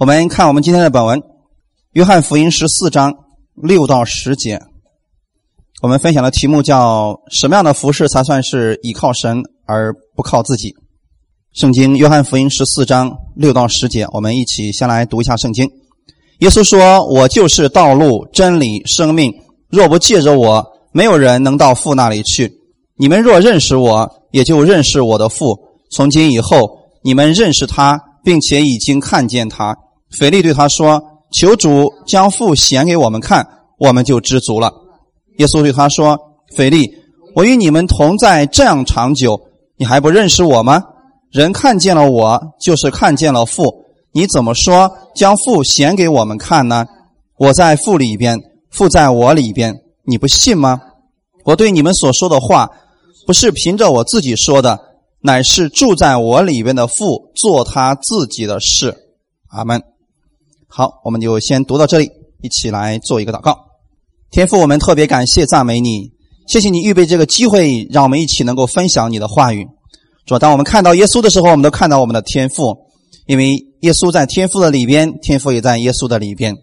我们看我们今天的本文，《约翰福音》十四章六到十节。我们分享的题目叫“什么样的服饰才算是倚靠神而不靠自己？”圣经《约翰福音》十四章六到十节，我们一起先来读一下圣经。耶稣说：“我就是道路、真理、生命，若不借着我，没有人能到父那里去。你们若认识我，也就认识我的父。从今以后，你们认识他，并且已经看见他。”腓力对他说：“求主将父显给我们看，我们就知足了。”耶稣对他说：“腓力，我与你们同在这样长久，你还不认识我吗？人看见了我，就是看见了父。你怎么说将父显给我们看呢？我在父里边，父在我里边，你不信吗？我对你们所说的话，不是凭着我自己说的，乃是住在我里边的父做他自己的事。阿门。”好，我们就先读到这里，一起来做一个祷告。天父，我们特别感谢赞美你，谢谢你预备这个机会，让我们一起能够分享你的话语。主，当我们看到耶稣的时候，我们都看到我们的天赋，因为耶稣在天赋的里边，天赋也在耶稣的里边。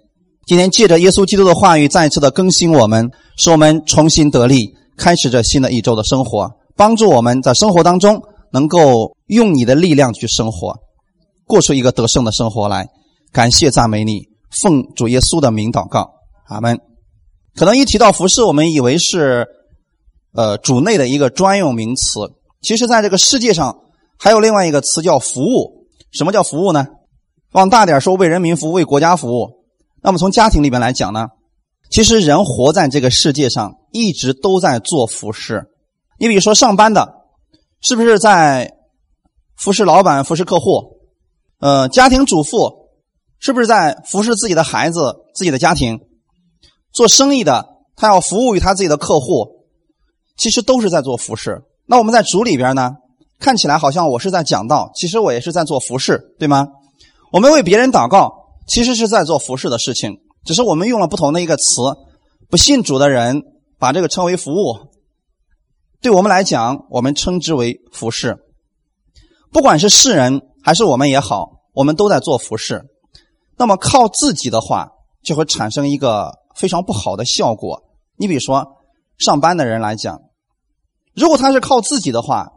今天借着耶稣基督的话语，再次的更新我们，使我们重新得力，开始着新的一周的生活，帮助我们在生活当中能够用你的力量去生活，过出一个得胜的生活来。感谢赞美你，奉主耶稣的名祷告，阿门。可能一提到服饰，我们以为是呃主内的一个专用名词。其实，在这个世界上，还有另外一个词叫服务。什么叫服务呢？往大点说，为人民服务，为国家服务。那么从家庭里边来讲呢，其实人活在这个世界上，一直都在做服饰。你比如说上班的，是不是在服侍老板、服侍客户？呃，家庭主妇。是不是在服侍自己的孩子、自己的家庭？做生意的，他要服务于他自己的客户，其实都是在做服饰。那我们在主里边呢，看起来好像我是在讲道，其实我也是在做服饰，对吗？我们为别人祷告，其实是在做服饰的事情，只是我们用了不同的一个词。不信主的人把这个称为服务，对我们来讲，我们称之为服饰。不管是世人还是我们也好，我们都在做服饰。那么靠自己的话，就会产生一个非常不好的效果。你比如说，上班的人来讲，如果他是靠自己的话，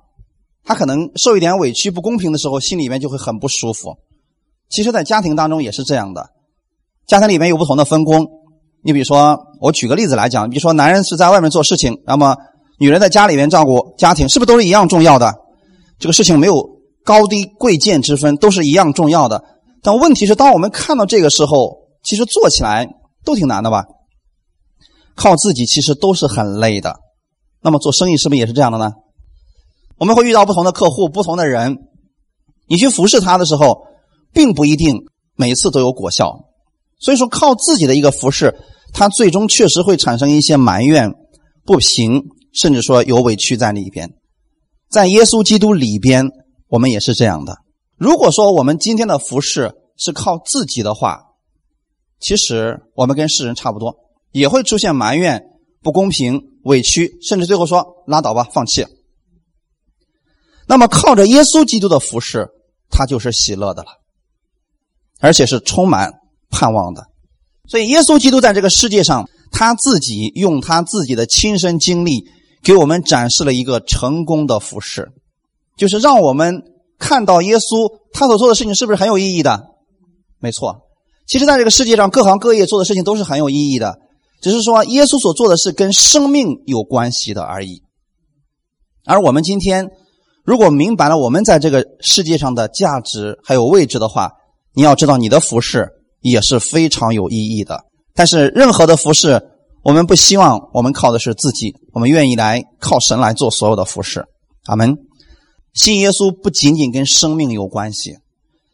他可能受一点委屈、不公平的时候，心里面就会很不舒服。其实，在家庭当中也是这样的，家庭里面有不同的分工。你比如说，我举个例子来讲，比如说男人是在外面做事情，那么女人在家里面照顾家庭，是不是都是一样重要的？这个事情没有高低贵贱之分，都是一样重要的。但问题是，当我们看到这个时候，其实做起来都挺难的吧？靠自己其实都是很累的。那么做生意是不是也是这样的呢？我们会遇到不同的客户、不同的人，你去服侍他的时候，并不一定每次都有果效。所以说，靠自己的一个服侍，他最终确实会产生一些埋怨、不平，甚至说有委屈在里边。在耶稣基督里边，我们也是这样的。如果说我们今天的服饰是靠自己的话，其实我们跟世人差不多，也会出现埋怨、不公平、委屈，甚至最后说拉倒吧，放弃。那么靠着耶稣基督的服饰，他就是喜乐的了，而且是充满盼望的。所以耶稣基督在这个世界上，他自己用他自己的亲身经历，给我们展示了一个成功的服饰，就是让我们。看到耶稣他所做的事情是不是很有意义的？没错，其实在这个世界上各行各业做的事情都是很有意义的，只是说耶稣所做的是跟生命有关系的而已。而我们今天如果明白了我们在这个世界上的价值还有位置的话，你要知道你的服饰也是非常有意义的。但是任何的服饰，我们不希望我们靠的是自己，我们愿意来靠神来做所有的服饰。阿门。信耶稣不仅仅跟生命有关系。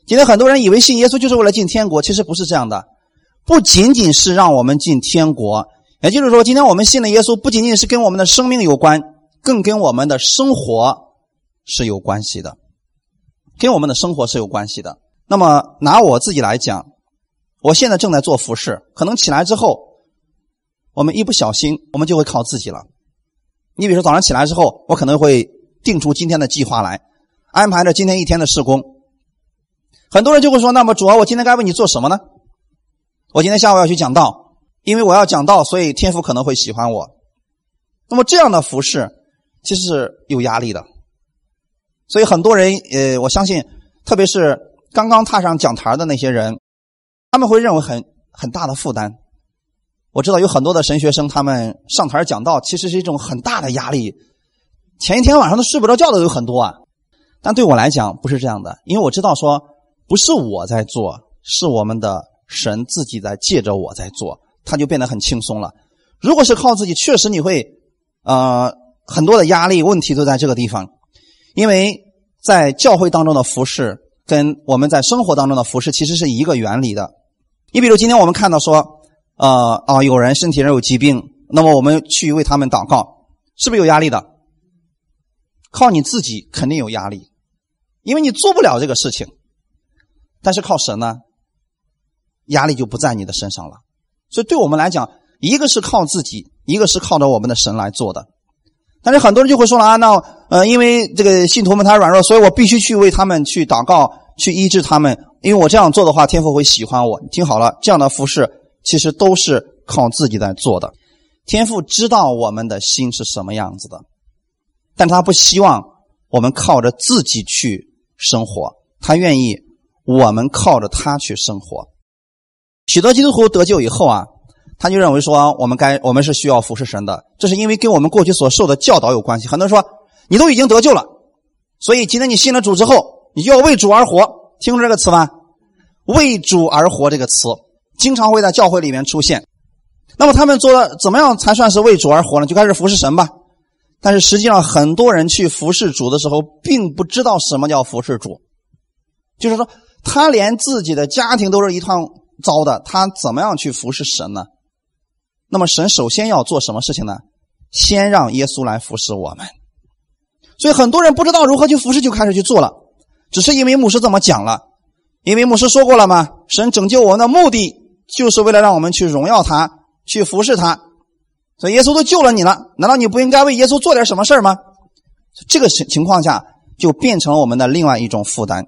今天很多人以为信耶稣就是为了进天国，其实不是这样的。不仅仅是让我们进天国，也就是说，今天我们信的耶稣，不仅仅是跟我们的生命有关，更跟我们的生活是有关系的，跟我们的生活是有关系的。那么拿我自己来讲，我现在正在做服饰，可能起来之后，我们一不小心，我们就会靠自己了。你比如说早上起来之后，我可能会。定出今天的计划来，安排着今天一天的施工。很多人就会说：“那么主啊，我今天该为你做什么呢？我今天下午要去讲道，因为我要讲道，所以天父可能会喜欢我。那么这样的服饰其实是有压力的。所以很多人，呃，我相信，特别是刚刚踏上讲台的那些人，他们会认为很很大的负担。我知道有很多的神学生，他们上台讲道其实是一种很大的压力，前一天晚上都睡不着觉的有很多啊。但对我来讲不是这样的，因为我知道说不是我在做，是我们的神自己在借着我在做，他就变得很轻松了。如果是靠自己，确实你会呃很多的压力问题都在这个地方。因为在教会当中的服饰跟我们在生活当中的服饰其实是一个原理的。你比如今天我们看到说，呃啊，有人身体上有疾病，那么我们去为他们祷告，是不是有压力的？靠你自己肯定有压力，因为你做不了这个事情。但是靠神呢，压力就不在你的身上了。所以对我们来讲，一个是靠自己，一个是靠着我们的神来做的。但是很多人就会说了啊，那呃，因为这个信徒们他软弱，所以我必须去为他们去祷告，去医治他们。因为我这样做的话，天父会喜欢我。听好了，这样的服饰其实都是靠自己在做的。天父知道我们的心是什么样子的，但他不希望我们靠着自己去生活，他愿意我们靠着他去生活。许多基督徒得救以后啊。他就认为说，我们该我们是需要服侍神的，这是因为跟我们过去所受的教导有关系。很多人说，你都已经得救了，所以今天你信了主之后，你就要为主而活。听过这个词吗？为主而活这个词经常会在教会里面出现。那么他们做怎么样才算是为主而活呢？就开始服侍神吧。但是实际上，很多人去服侍主的时候，并不知道什么叫服侍主，就是说，他连自己的家庭都是一团糟的，他怎么样去服侍神呢？那么神首先要做什么事情呢？先让耶稣来服侍我们。所以很多人不知道如何去服侍，就开始去做了，只是因为牧师这么讲了。因为牧师说过了吗？神拯救我们的目的就是为了让我们去荣耀他，去服侍他。所以耶稣都救了你了，难道你不应该为耶稣做点什么事吗？这个情情况下就变成了我们的另外一种负担。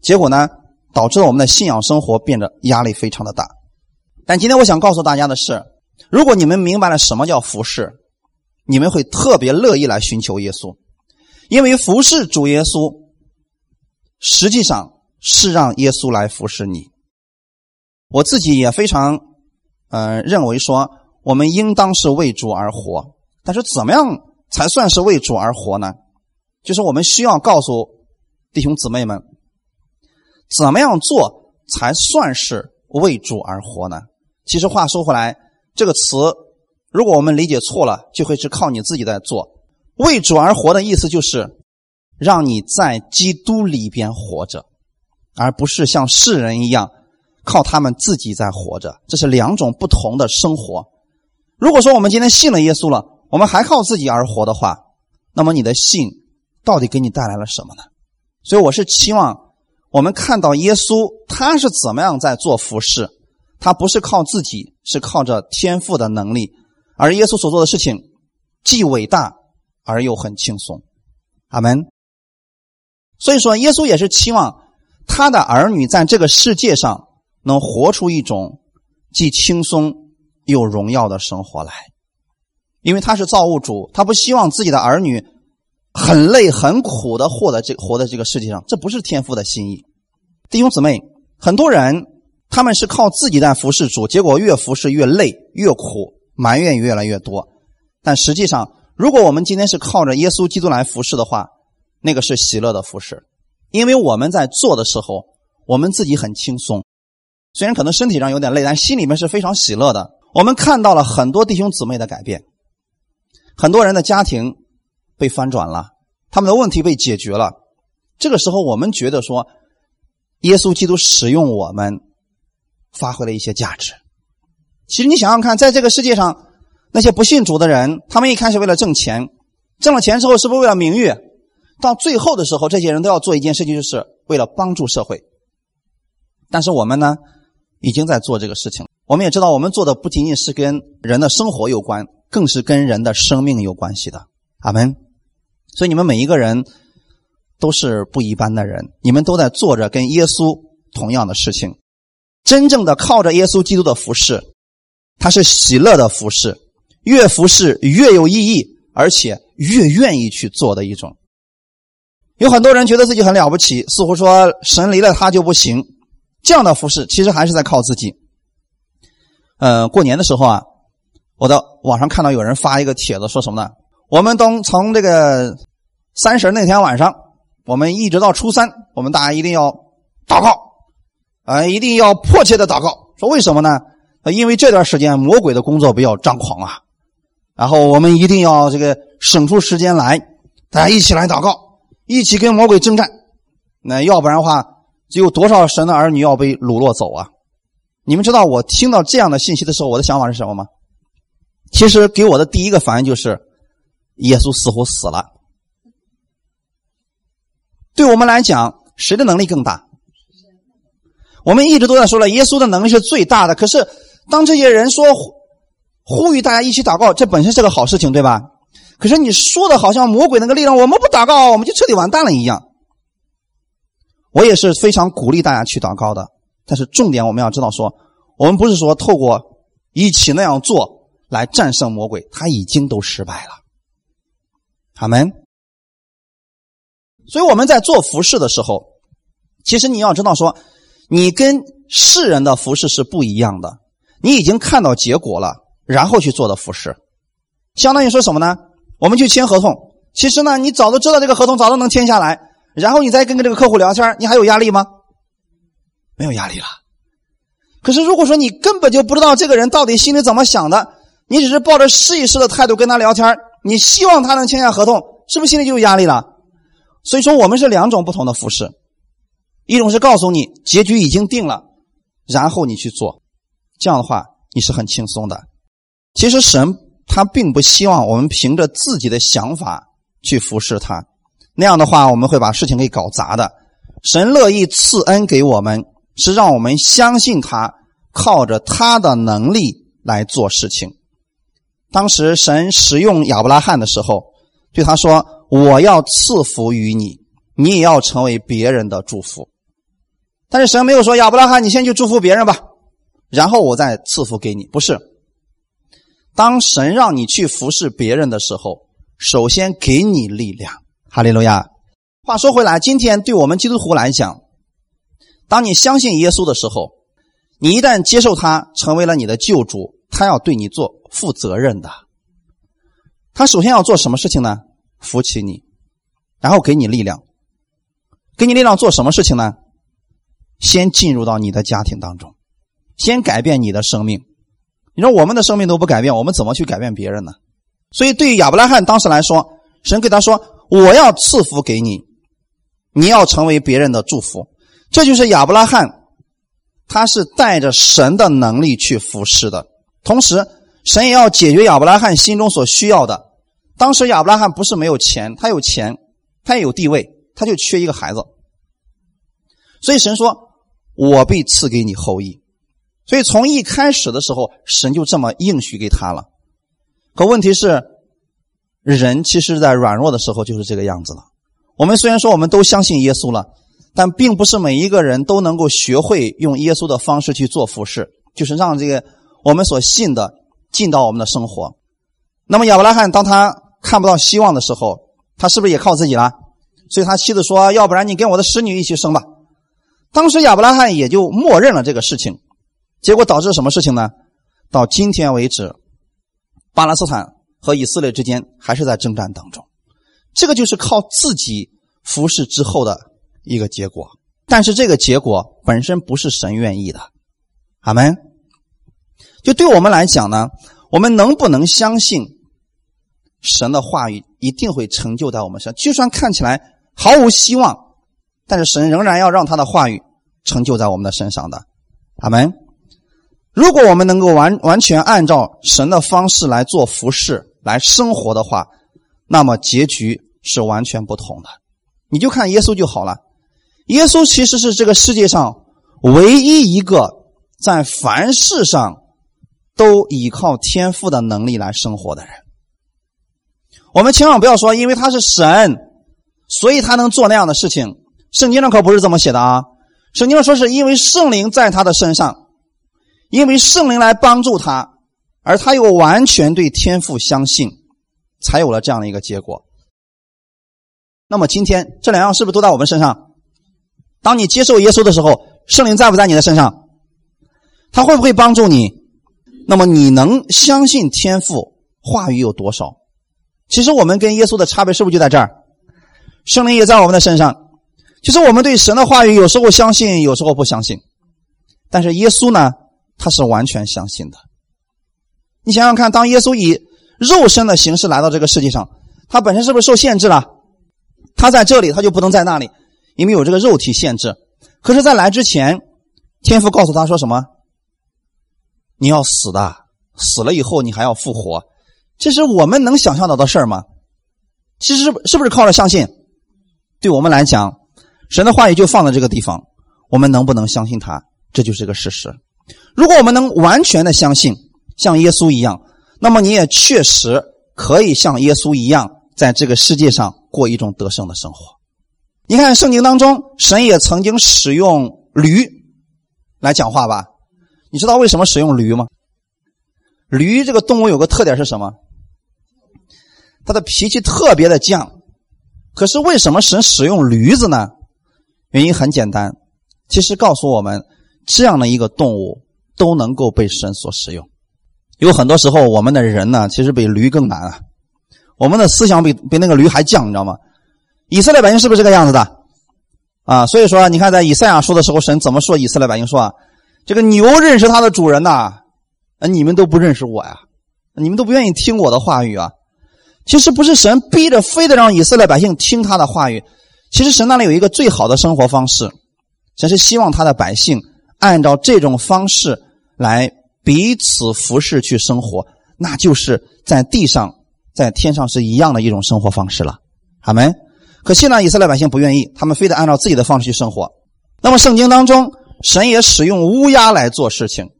结果呢，导致了我们的信仰生活变得压力非常的大。但今天我想告诉大家的是。如果你们明白了什么叫服侍，你们会特别乐意来寻求耶稣，因为服侍主耶稣，实际上是让耶稣来服侍你。我自己也非常，嗯，认为说我们应当是为主而活。但是怎么样才算是为主而活呢？就是我们需要告诉弟兄姊妹们，怎么样做才算是为主而活呢？其实话说回来。这个词，如果我们理解错了，就会是靠你自己在做。为主而活的意思就是，让你在基督里边活着，而不是像世人一样靠他们自己在活着。这是两种不同的生活。如果说我们今天信了耶稣了，我们还靠自己而活的话，那么你的信到底给你带来了什么呢？所以我是期望我们看到耶稣他是怎么样在做服饰。他不是靠自己，是靠着天赋的能力。而耶稣所做的事情，既伟大而又很轻松。阿门。所以说，耶稣也是期望他的儿女在这个世界上能活出一种既轻松有荣耀的生活来，因为他是造物主，他不希望自己的儿女很累很苦的活在这活在这个世界上，这不是天父的心意。弟兄姊妹，很多人。他们是靠自己在服侍主，结果越服侍越累越苦，埋怨越来越多。但实际上，如果我们今天是靠着耶稣基督来服侍的话，那个是喜乐的服侍，因为我们在做的时候，我们自己很轻松，虽然可能身体上有点累，但心里面是非常喜乐的。我们看到了很多弟兄姊妹的改变，很多人的家庭被翻转了，他们的问题被解决了。这个时候，我们觉得说，耶稣基督使用我们。发挥了一些价值。其实你想想看，在这个世界上，那些不信主的人，他们一开始为了挣钱，挣了钱之后是不是为了名誉？到最后的时候，这些人都要做一件事情，就是为了帮助社会。但是我们呢，已经在做这个事情。我们也知道，我们做的不仅仅是跟人的生活有关，更是跟人的生命有关系的。阿门。所以你们每一个人都是不一般的人，你们都在做着跟耶稣。同样的事情。真正的靠着耶稣基督的服饰，他是喜乐的服饰，越服侍越有意义，而且越愿意去做的一种。有很多人觉得自己很了不起，似乎说神离了他就不行。这样的服饰其实还是在靠自己。呃，过年的时候啊，我到网上看到有人发一个帖子，说什么呢？我们都从这个三十那天晚上，我们一直到初三，我们大家一定要祷告，啊，一定要迫切的祷告。说为什么呢？因为这段时间魔鬼的工作比较张狂啊。然后我们一定要这个省出时间来，大家一起来祷告，一起跟魔鬼征战。那要不然的话，只有多少神的儿女要被掳落走啊？你们知道我听到这样的信息的时候，我的想法是什么吗？其实给我的第一个反应就是，耶稣似乎死了。对我们来讲，谁的能力更大？我们一直都在说了，耶稣的能力是最大的。可是，当这些人说呼吁大家一起祷告，这本身是个好事情，对吧？可是你说的好像魔鬼那个力量，我们不祷告，我们就彻底完蛋了一样。我也是非常鼓励大家去祷告的。但是重点我们要知道，说我们不是说透过一起那样做来战胜魔鬼，他已经都失败了。阿门。所以我们在做服饰的时候，其实你要知道，说你跟世人的服饰是不一样的。你已经看到结果了，然后去做的服饰，相当于说什么呢？我们去签合同，其实呢，你早都知道这个合同，早都能签下来，然后你再跟这个客户聊天，你还有压力吗？没有压力了。可是如果说你根本就不知道这个人到底心里怎么想的，你只是抱着试一试的态度跟他聊天，你希望他能签下合同，是不是心里就有压力了？所以说我们是两种不同的服饰，一种是告诉你结局已经定了，然后你去做，这样的话你是很轻松的。其实神他并不希望我们凭着自己的想法去服侍他，那样的话我们会把事情给搞砸的。神乐意赐恩给我们。是让我们相信他靠着他的能力来做事情。当时神使用亚伯拉罕的时候，对他说：“我要赐福于你，你也要成为别人的祝福。”但是神没有说：“亚伯拉罕，你先去祝福别人吧，然后我再赐福给你。”不是。当神让你去服侍别人的时候，首先给你力量。哈利路亚。话说回来，今天对我们基督徒来讲，当你相信耶稣的时候，你一旦接受他成为了你的救主，他要对你做负责任的。他首先要做什么事情呢？扶起你，然后给你力量，给你力量做什么事情呢？先进入到你的家庭当中，先改变你的生命。你说我们的生命都不改变，我们怎么去改变别人呢？所以对于亚伯拉罕当时来说，神给他说：“我要赐福给你，你要成为别人的祝福。”这就是亚伯拉罕，他是带着神的能力去服侍的。同时，神也要解决亚伯拉罕心中所需要的。当时亚伯拉罕不是没有钱，他有钱，他也有地位，他就缺一个孩子。所以神说：“我必赐给你后裔。”所以从一开始的时候，神就这么应许给他了。可问题是，人其实，在软弱的时候就是这个样子了。我们虽然说我们都相信耶稣了。但并不是每一个人都能够学会用耶稣的方式去做服饰，就是让这个我们所信的进到我们的生活。那么亚伯拉罕当他看不到希望的时候，他是不是也靠自己了？所以他妻子说：“要不然你跟我的使女一起生吧。”当时亚伯拉罕也就默认了这个事情，结果导致什么事情呢？到今天为止，巴勒斯坦和以色列之间还是在征战当中。这个就是靠自己服侍之后的。一个结果，但是这个结果本身不是神愿意的，阿门。就对我们来讲呢，我们能不能相信神的话语一定会成就在我们身上？就算看起来毫无希望，但是神仍然要让他的话语成就在我们的身上的，阿门。如果我们能够完完全按照神的方式来做服饰、来生活的话，那么结局是完全不同的。你就看耶稣就好了。耶稣其实是这个世界上唯一一个在凡事上都依靠天赋的能力来生活的人。我们千万不要说，因为他是神，所以他能做那样的事情。圣经上可不是这么写的啊！圣经上说，是因为圣灵在他的身上，因为圣灵来帮助他，而他又完全对天赋相信，才有了这样的一个结果。那么今天这两样是不是都在我们身上？当你接受耶稣的时候，圣灵在不在你的身上？他会不会帮助你？那么你能相信天赋话语有多少？其实我们跟耶稣的差别是不是就在这儿？圣灵也在我们的身上。其实我们对神的话语有时候相信，有时候不相信。但是耶稣呢，他是完全相信的。你想想看，当耶稣以肉身的形式来到这个世界上，他本身是不是受限制了？他在这里，他就不能在那里，因为有这个肉体限制。可是，在来之前，天父告诉他说什么？你要死的，死了以后你还要复活，这是我们能想象到的事儿吗？其实是是不是靠着相信？对我们来讲，神的话语就放在这个地方，我们能不能相信他？这就是个事实。如果我们能完全的相信，像耶稣一样，那么你也确实可以像耶稣一样，在这个世界上过一种得胜的生活。你看圣经当中，神也曾经使用驴来讲话吧？你知道为什么使用驴吗？驴这个动物有个特点是什么？它的脾气特别的犟。可是为什么神使用驴子呢？原因很简单，其实告诉我们，这样的一个动物都能够被神所使用。有很多时候，我们的人呢，其实比驴更难啊。我们的思想比比那个驴还犟，你知道吗？以色列百姓是不是这个样子的？啊，所以说，你看在以赛亚说的时候，神怎么说以色列百姓说啊？这个牛认识它的主人呐，啊，你们都不认识我呀，你们都不愿意听我的话语啊。其实不是神逼着非得让以色列百姓听他的话语，其实神那里有一个最好的生活方式，神是希望他的百姓按照这种方式来彼此服侍去生活，那就是在地上在天上是一样的一种生活方式了。好没。可惜呢，以色列百姓不愿意，他们非得按照自己的方式去生活。那么圣经当中。神也使用乌鸦来做事情。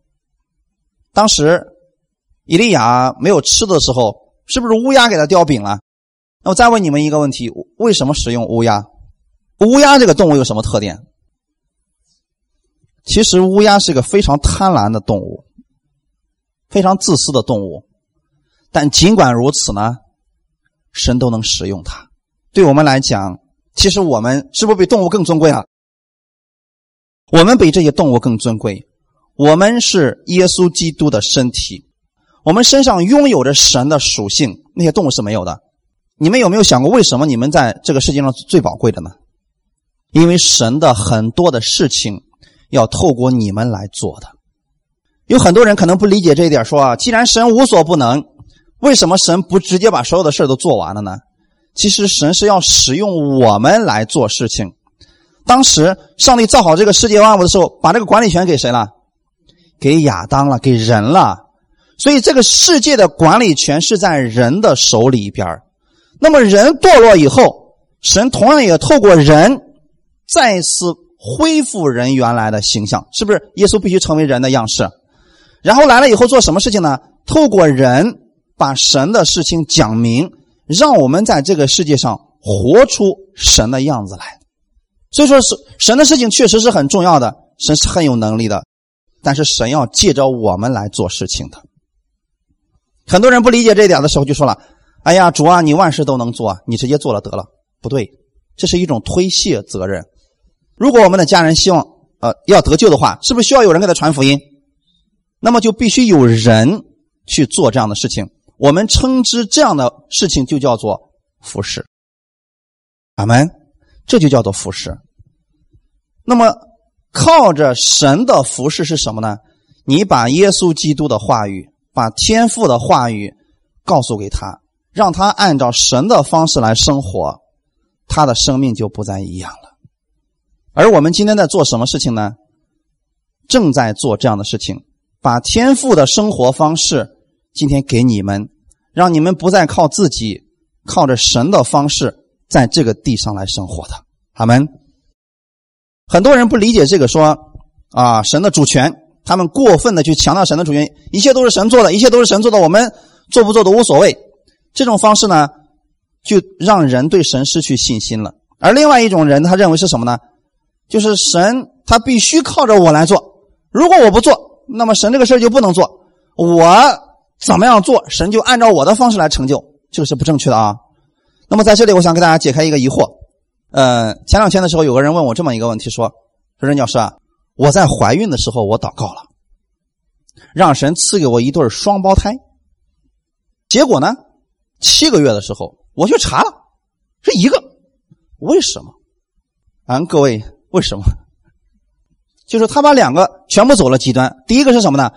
当时以利亚没有吃的时候，是不是乌鸦给他叼饼了？那我再问你们一个问题：为什么使用乌鸦？乌鸦这个动物有什么特点？其实乌鸦是一个非常贪婪的动物，非常自私的动物。但尽管如此呢，神都能使用它。对我们来讲，其实我们是不是比动物更尊贵啊？我们比这些动物更尊贵，我们是耶稣基督的身体，我们身上拥有着神的属性，那些动物是没有的。你们有没有想过，为什么你们在这个世界上最宝贵的呢？因为神的很多的事情要透过你们来做的。有很多人可能不理解这一点，说啊，既然神无所不能，为什么神不直接把所有的事都做完了呢？其实神是要使用我们来做事情。当时上帝造好这个世界万物的时候，把这个管理权给谁了？给亚当了，给人了。所以这个世界的管理权是在人的手里边那么人堕落以后，神同样也透过人再次恢复人原来的形象，是不是？耶稣必须成为人的样式，然后来了以后做什么事情呢？透过人把神的事情讲明，让我们在这个世界上活出神的样子来。所以说，是神的事情确实是很重要的，神是很有能力的，但是神要借着我们来做事情的。很多人不理解这一点的时候，就说了：“哎呀，主啊，你万事都能做，你直接做了得了。”不对，这是一种推卸责任。如果我们的家人希望呃要得救的话，是不是需要有人给他传福音？那么就必须有人去做这样的事情。我们称之这样的事情就叫做服侍。阿门。这就叫做服侍。那么，靠着神的服侍是什么呢？你把耶稣基督的话语，把天父的话语告诉给他，让他按照神的方式来生活，他的生命就不再一样了。而我们今天在做什么事情呢？正在做这样的事情，把天父的生活方式今天给你们，让你们不再靠自己，靠着神的方式。在这个地上来生活的，他们很多人不理解这个，说啊，神的主权，他们过分的去强调神的主权，一切都是神做的，一切都是神做的，我们做不做都无所谓。这种方式呢，就让人对神失去信心了。而另外一种人，他认为是什么呢？就是神他必须靠着我来做。如果我不做，那么神这个事就不能做。我怎么样做，神就按照我的方式来成就，这个是不正确的啊。那么在这里，我想给大家解开一个疑惑。呃，前两天的时候，有个人问我这么一个问题，说：“说任教师啊，我在怀孕的时候我祷告了，让神赐给我一对双胞胎。结果呢，七个月的时候我去查了，是一个。为什么？啊，各位，为什么？就是他把两个全部走了极端。第一个是什么呢？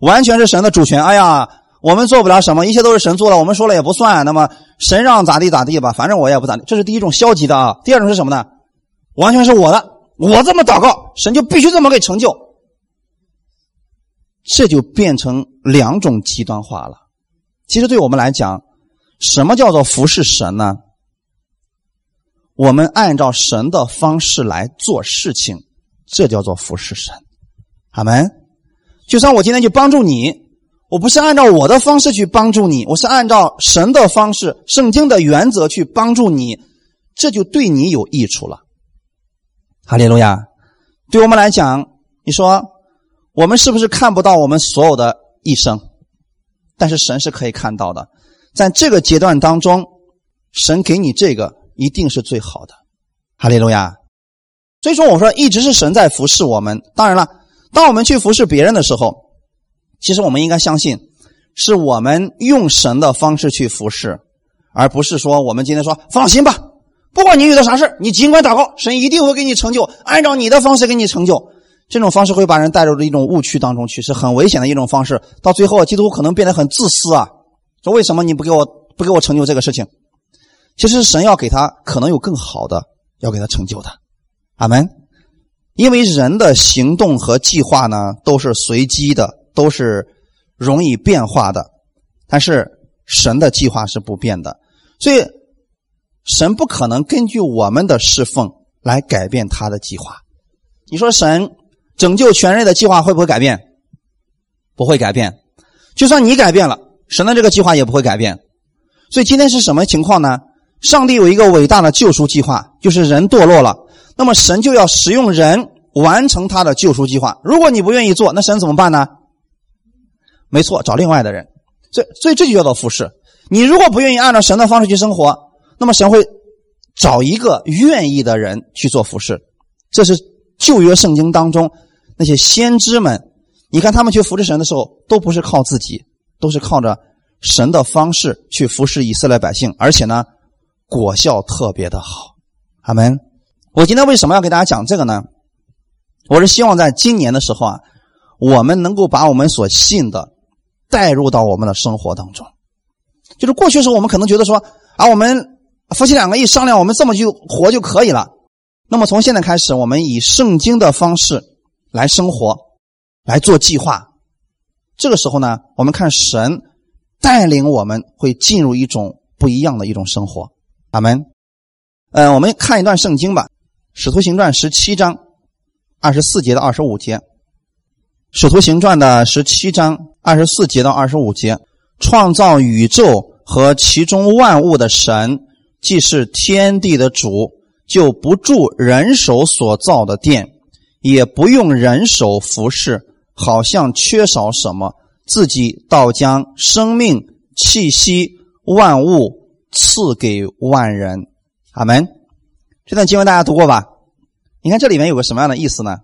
完全是神的主权。哎呀，我们做不了什么，一切都是神做了，我们说了也不算。那么神让咋地咋地吧，反正我也不咋地。这是第一种消极的啊。第二种是什么呢？完全是我的，我这么祷告，神就必须这么给成就。这就变成两种极端化了。其实对我们来讲，什么叫做服侍神呢？我们按照神的方式来做事情，这叫做服侍神。阿门。就算我今天去帮助你，我不是按照我的方式去帮助你，我是按照神的方式、圣经的原则去帮助你，这就对你有益处了。哈利路亚。对我们来讲，你说我们是不是看不到我们所有的一生？但是神是可以看到的，在这个阶段当中，神给你这个。一定是最好的，哈利路亚。所以说，我说一直是神在服侍我们。当然了，当我们去服侍别人的时候，其实我们应该相信，是我们用神的方式去服侍，而不是说我们今天说放心吧，不管你遇到啥事你尽管祷告，神一定会给你成就，按照你的方式给你成就。这种方式会把人带入了一种误区当中去，是很危险的一种方式。到最后，基督可能变得很自私啊，说为什么你不给我不给我成就这个事情？其实神要给他可能有更好的，要给他成就的，阿门。因为人的行动和计划呢都是随机的，都是容易变化的，但是神的计划是不变的，所以神不可能根据我们的侍奉来改变他的计划。你说神拯救全人类的计划会不会改变？不会改变。就算你改变了，神的这个计划也不会改变。所以今天是什么情况呢？上帝有一个伟大的救赎计划，就是人堕落了，那么神就要使用人完成他的救赎计划。如果你不愿意做，那神怎么办呢？没错，找另外的人。所以，所以这就叫做服侍。你如果不愿意按照神的方式去生活，那么神会找一个愿意的人去做服侍。这是旧约圣经当中那些先知们，你看他们去服侍神的时候，都不是靠自己，都是靠着神的方式去服侍以色列百姓，而且呢。果效特别的好，阿门。我今天为什么要给大家讲这个呢？我是希望在今年的时候啊，我们能够把我们所信的带入到我们的生活当中。就是过去时候，我们可能觉得说啊，我们夫妻两个一商量，我们这么就活就可以了。那么从现在开始，我们以圣经的方式来生活，来做计划。这个时候呢，我们看神带领我们会进入一种不一样的一种生活。阿门。嗯，我们看一段圣经吧，《使徒行传》十七章二十四节到二十五节，《使徒行传》的十七章二十四节到二十五节，创造宇宙和其中万物的神，既是天地的主，就不住人手所造的殿，也不用人手服侍，好像缺少什么，自己倒将生命气息万物。赐给万人，阿门。这段经文大家读过吧？你看这里面有个什么样的意思呢？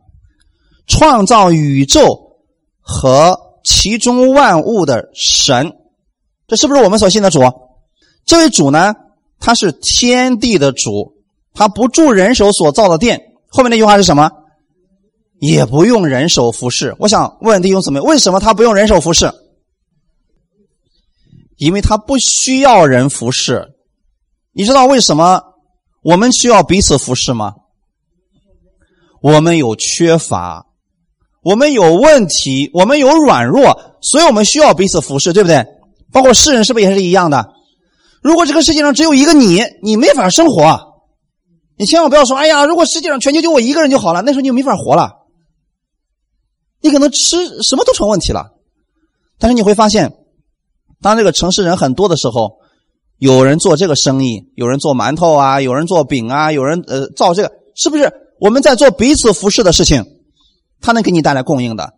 创造宇宙和其中万物的神，这是不是我们所信的主？这位主呢，他是天地的主，他不住人手所造的殿。后面那句话是什么？也不用人手服侍。我想问弟兄姊妹，为什么他不用人手服侍？因为他不需要人服侍，你知道为什么我们需要彼此服侍吗？我们有缺乏，我们有问题，我们有软弱，所以我们需要彼此服侍，对不对？包括世人是不是也是一样的？如果这个世界上只有一个你，你没法生活。你千万不要说：“哎呀，如果世界上全球就我一个人就好了。”那时候你就没法活了，你可能吃什么都成问题了。但是你会发现。当这个城市人很多的时候，有人做这个生意，有人做馒头啊，有人做饼啊，有人呃造这个，是不是我们在做彼此服侍的事情，他能给你带来供应的。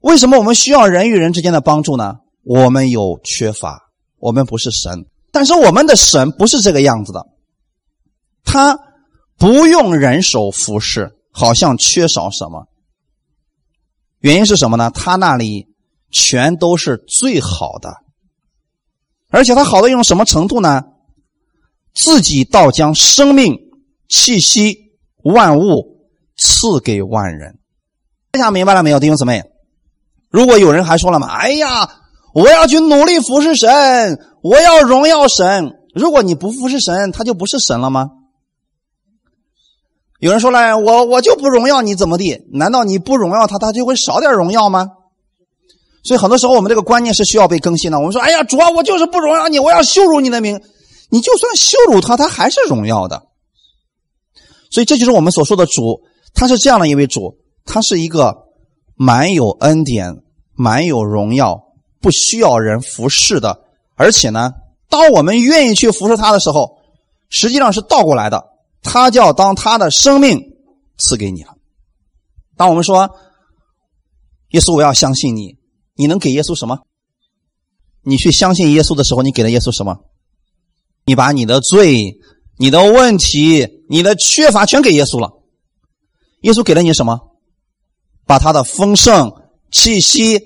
为什么我们需要人与人之间的帮助呢？我们有缺乏，我们不是神，但是我们的神不是这个样子的，他不用人手服侍，好像缺少什么。原因是什么呢？他那里全都是最好的，而且他好的一种什么程度呢？自己倒将生命、气息、万物赐给万人。这下明白了没有，弟兄姊妹？如果有人还说了嘛，哎呀，我要去努力服侍神，我要荣耀神。如果你不服侍神，他就不是神了吗？有人说了，我我就不荣耀你，怎么地？难道你不荣耀他，他就会少点荣耀吗？所以很多时候，我们这个观念是需要被更新的。我们说，哎呀，主啊，我就是不荣耀你，我要羞辱你的名。你就算羞辱他，他还是荣耀的。所以这就是我们所说的主，他是这样的一位主，他是一个满有恩典、满有荣耀、不需要人服侍的。而且呢，当我们愿意去服侍他的时候，实际上是倒过来的，他就要当他的生命赐给你了。当我们说耶稣，我要相信你，你能给耶稣什么？你去相信耶稣的时候，你给了耶稣什么？你把你的罪、你的问题、你的缺乏全给耶稣了，耶稣给了你什么？把他的丰盛、气息，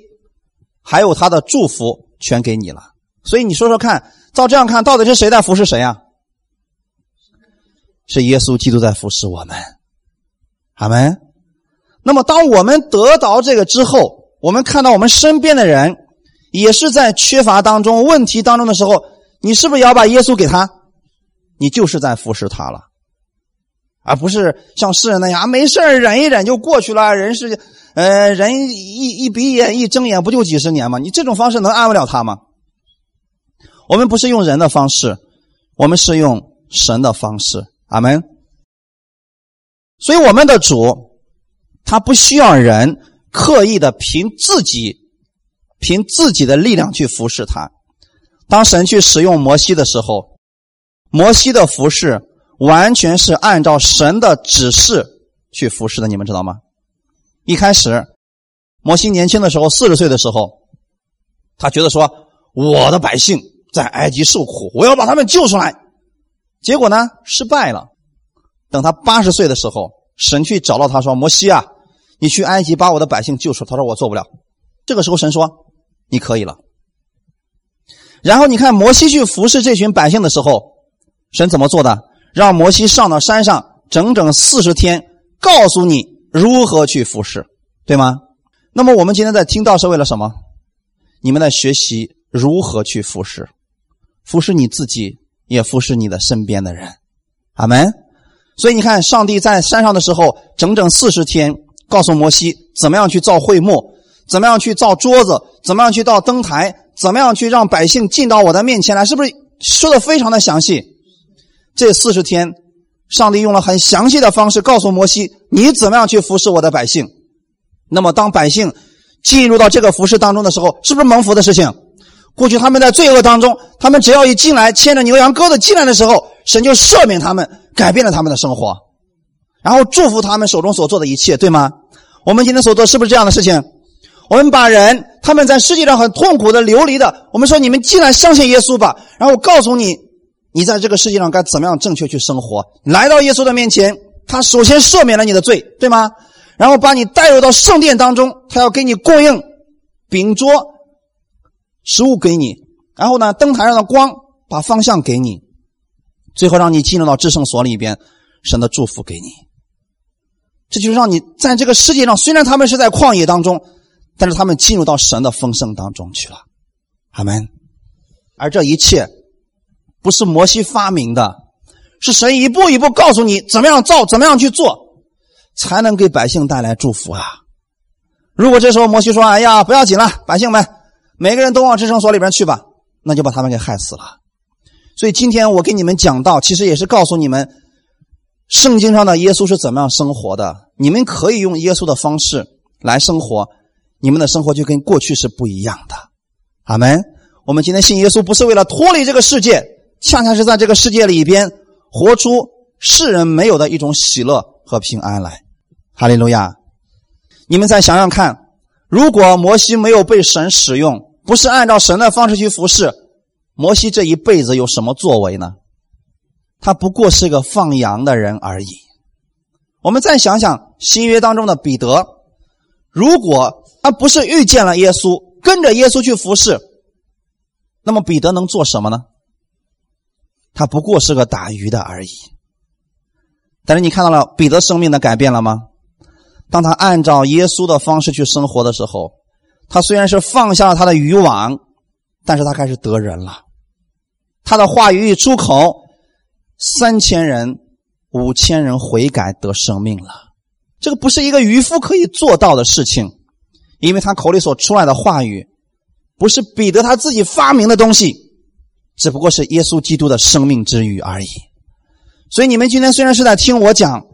还有他的祝福全给你了。所以你说说看，照这样看，到底是谁在服侍谁呀？是耶稣基督在服侍我们，阿门。那么，当我们得到这个之后，我们看到我们身边的人也是在缺乏当中、问题当中的时候。你是不是要把耶稣给他？你就是在服侍他了，而不是像世人那样没事忍一忍就过去了。人是，呃，人一一闭眼一睁眼不就几十年吗？你这种方式能安慰了他吗？我们不是用人的方式，我们是用神的方式。阿门。所以我们的主，他不需要人刻意的凭自己，凭自己的力量去服侍他。当神去使用摩西的时候，摩西的服侍完全是按照神的指示去服侍的，你们知道吗？一开始，摩西年轻的时候，四十岁的时候，他觉得说：“我的百姓在埃及受苦，我要把他们救出来。”结果呢，失败了。等他八十岁的时候，神去找到他说：“摩西啊，你去埃及把我的百姓救出。”他说：“我做不了。”这个时候，神说：“你可以了。”然后你看摩西去服侍这群百姓的时候，神怎么做的？让摩西上到山上整整四十天，告诉你如何去服侍，对吗？那么我们今天在听到是为了什么？你们在学习如何去服侍，服侍你自己，也服侍你的身边的人。阿门。所以你看，上帝在山上的时候，整整四十天，告诉摩西怎么样去造会幕，怎么样去造桌子，怎么样去造灯台。怎么样去让百姓进到我的面前来？是不是说的非常的详细？这四十天，上帝用了很详细的方式告诉摩西，你怎么样去服侍我的百姓。那么，当百姓进入到这个服侍当中的时候，是不是蒙福的事情？过去他们在罪恶当中，他们只要一进来牵着牛羊羔子进来的时候，神就赦免他们，改变了他们的生活，然后祝福他们手中所做的一切，对吗？我们今天所做是不是这样的事情？我们把人他们在世界上很痛苦的流离的，我们说你们既然相信耶稣吧，然后告诉你，你在这个世界上该怎么样正确去生活。来到耶稣的面前，他首先赦免了你的罪，对吗？然后把你带入到圣殿当中，他要给你供应饼桌、食物给你，然后呢，灯台上的光把方向给你，最后让你进入到至圣所里边，神的祝福给你。这就是让你在这个世界上，虽然他们是在旷野当中。但是他们进入到神的丰盛当中去了，阿门。而这一切不是摩西发明的，是神一步一步告诉你怎么样造，怎么样去做，才能给百姓带来祝福啊！如果这时候摩西说：“哎呀，不要紧了，百姓们，每个人都往支圣所里边去吧”，那就把他们给害死了。所以今天我给你们讲到，其实也是告诉你们，圣经上的耶稣是怎么样生活的。你们可以用耶稣的方式来生活。你们的生活就跟过去是不一样的，阿门。我们今天信耶稣，不是为了脱离这个世界，恰恰是在这个世界里边活出世人没有的一种喜乐，和平安来。哈利路亚！你们再想想看，如果摩西没有被神使用，不是按照神的方式去服侍，摩西这一辈子有什么作为呢？他不过是个放羊的人而已。我们再想想新约当中的彼得，如果他不是遇见了耶稣，跟着耶稣去服侍，那么彼得能做什么呢？他不过是个打鱼的而已。但是你看到了彼得生命的改变了吗？当他按照耶稣的方式去生活的时候，他虽然是放下了他的渔网，但是他开始得人了。他的话语一出口，三千人、五千人悔改得生命了。这个不是一个渔夫可以做到的事情，因为他口里所出来的话语，不是彼得他自己发明的东西，只不过是耶稣基督的生命之语而已。所以你们今天虽然是在听我讲。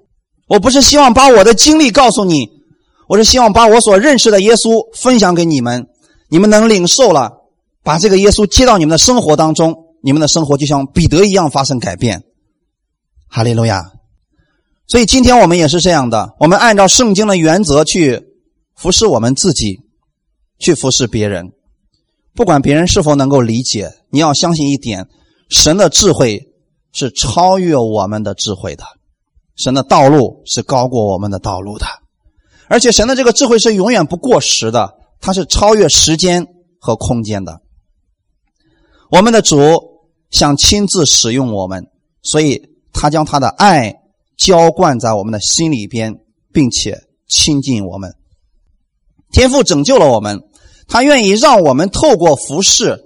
我不是希望把我的经历告诉你，我是希望把我所认识的耶稣分享给你们，你们能领受了，把这个耶稣接到你们的生活当中，你们的生活就像彼得一样发生改变。哈利路亚！所以今天我们也是这样的，我们按照圣经的原则去服侍我们自己，去服侍别人，不管别人是否能够理解，你要相信一点：神的智慧是超越我们的智慧的。神的道路是高过我们的道路的，而且神的这个智慧是永远不过时的，它是超越时间和空间的。我们的主想亲自使用我们，所以他将他的爱浇灌在我们的心里边，并且亲近我们。天父拯救了我们，他愿意让我们透过服侍，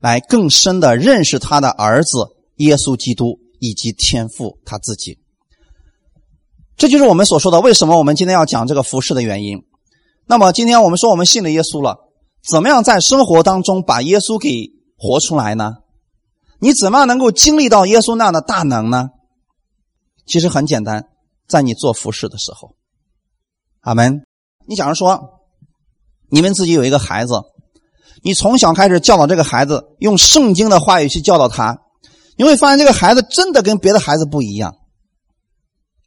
来更深的认识他的儿子耶稣基督。以及天父他自己，这就是我们所说的为什么我们今天要讲这个服饰的原因。那么今天我们说我们信了耶稣了，怎么样在生活当中把耶稣给活出来呢？你怎么样能够经历到耶稣那样的大能呢？其实很简单，在你做服饰的时候，阿门。你假如说你们自己有一个孩子，你从小开始教导这个孩子，用圣经的话语去教导他。你会发现这个孩子真的跟别的孩子不一样，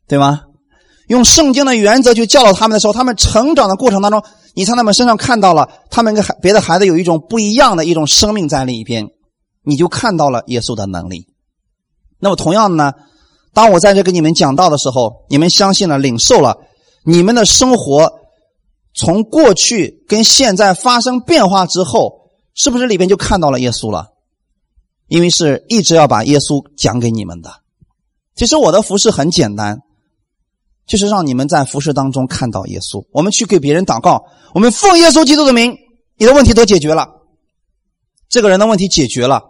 对吗？用圣经的原则去教导他们的时候，他们成长的过程当中，你从他们身上看到了他们跟别的孩子有一种不一样的一种生命在里边，你就看到了耶稣的能力。那么同样的呢，当我在这跟你们讲道的时候，你们相信了、领受了，你们的生活从过去跟现在发生变化之后，是不是里边就看到了耶稣了？因为是一直要把耶稣讲给你们的。其实我的服饰很简单，就是让你们在服饰当中看到耶稣。我们去给别人祷告，我们奉耶稣基督的名，你的问题都解决了，这个人的问题解决了。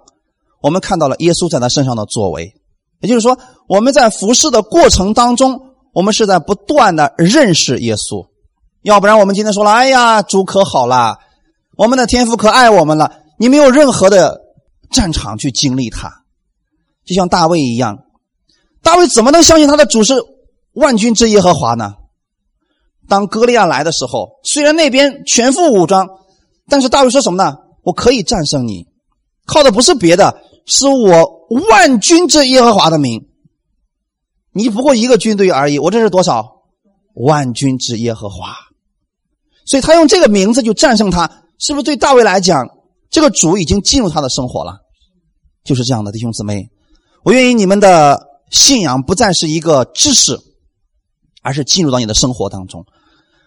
我们看到了耶稣在他身上的作为，也就是说，我们在服侍的过程当中，我们是在不断的认识耶稣。要不然，我们今天说了，哎呀，主可好了，我们的天父可爱我们了，你没有任何的。战场去经历他，就像大卫一样。大卫怎么能相信他的主是万军之耶和华呢？当歌利亚来的时候，虽然那边全副武装，但是大卫说什么呢？我可以战胜你，靠的不是别的，是我万军之耶和华的名。你不过一个军队而已，我这是多少？万军之耶和华。所以他用这个名字就战胜他，是不是对大卫来讲？这个主已经进入他的生活了，就是这样的弟兄姊妹，我愿意你们的信仰不再是一个知识，而是进入到你的生活当中。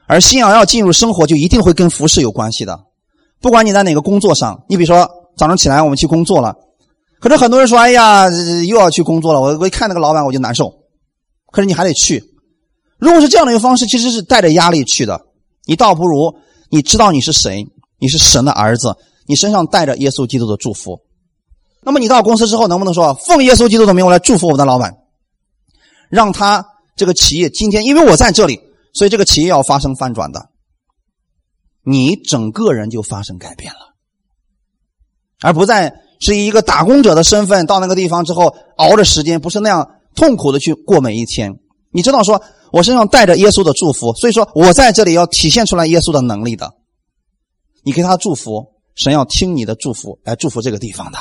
而信仰要进入生活，就一定会跟服饰有关系的。不管你在哪个工作上，你比如说早上起来我们去工作了，可是很多人说：“哎呀，又要去工作了。”我我一看那个老板我就难受。可是你还得去。如果是这样的一个方式，其实是带着压力去的。你倒不如你知道你是谁，你是神的儿子。你身上带着耶稣基督的祝福，那么你到公司之后，能不能说奉耶稣基督的名，我来祝福我们的老板，让他这个企业今天，因为我在这里，所以这个企业要发生翻转的，你整个人就发生改变了，而不再是以一个打工者的身份到那个地方之后熬着时间，不是那样痛苦的去过每一天。你知道，说我身上带着耶稣的祝福，所以说我在这里要体现出来耶稣的能力的，你给他祝福。神要听你的祝福来祝福这个地方的，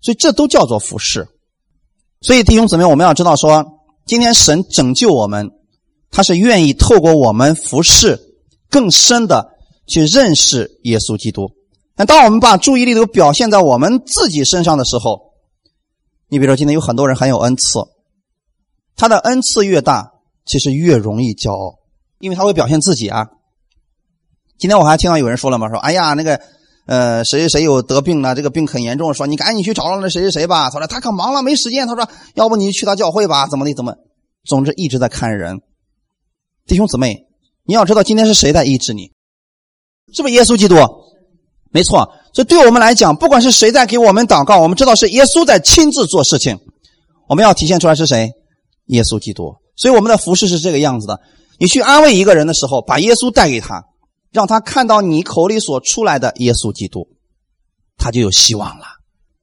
所以这都叫做服侍。所以弟兄姊妹，我们要知道说，今天神拯救我们，他是愿意透过我们服侍，更深的去认识耶稣基督。那当我们把注意力都表现在我们自己身上的时候，你比如说今天有很多人很有恩赐，他的恩赐越大，其实越容易骄傲，因为他会表现自己啊。今天我还听到有人说了嘛，说哎呀那个。呃，谁谁谁有得病了？这个病很严重，说你赶紧去找那谁谁谁吧。他说他可忙了，没时间。他说要不你去他教会吧？怎么的？怎么？总之一直在看人。弟兄姊妹，你要知道今天是谁在医治你？是不是耶稣基督？没错。这对我们来讲，不管是谁在给我们祷告，我们知道是耶稣在亲自做事情。我们要体现出来是谁？耶稣基督。所以我们的服饰是这个样子的。你去安慰一个人的时候，把耶稣带给他。让他看到你口里所出来的耶稣基督，他就有希望了。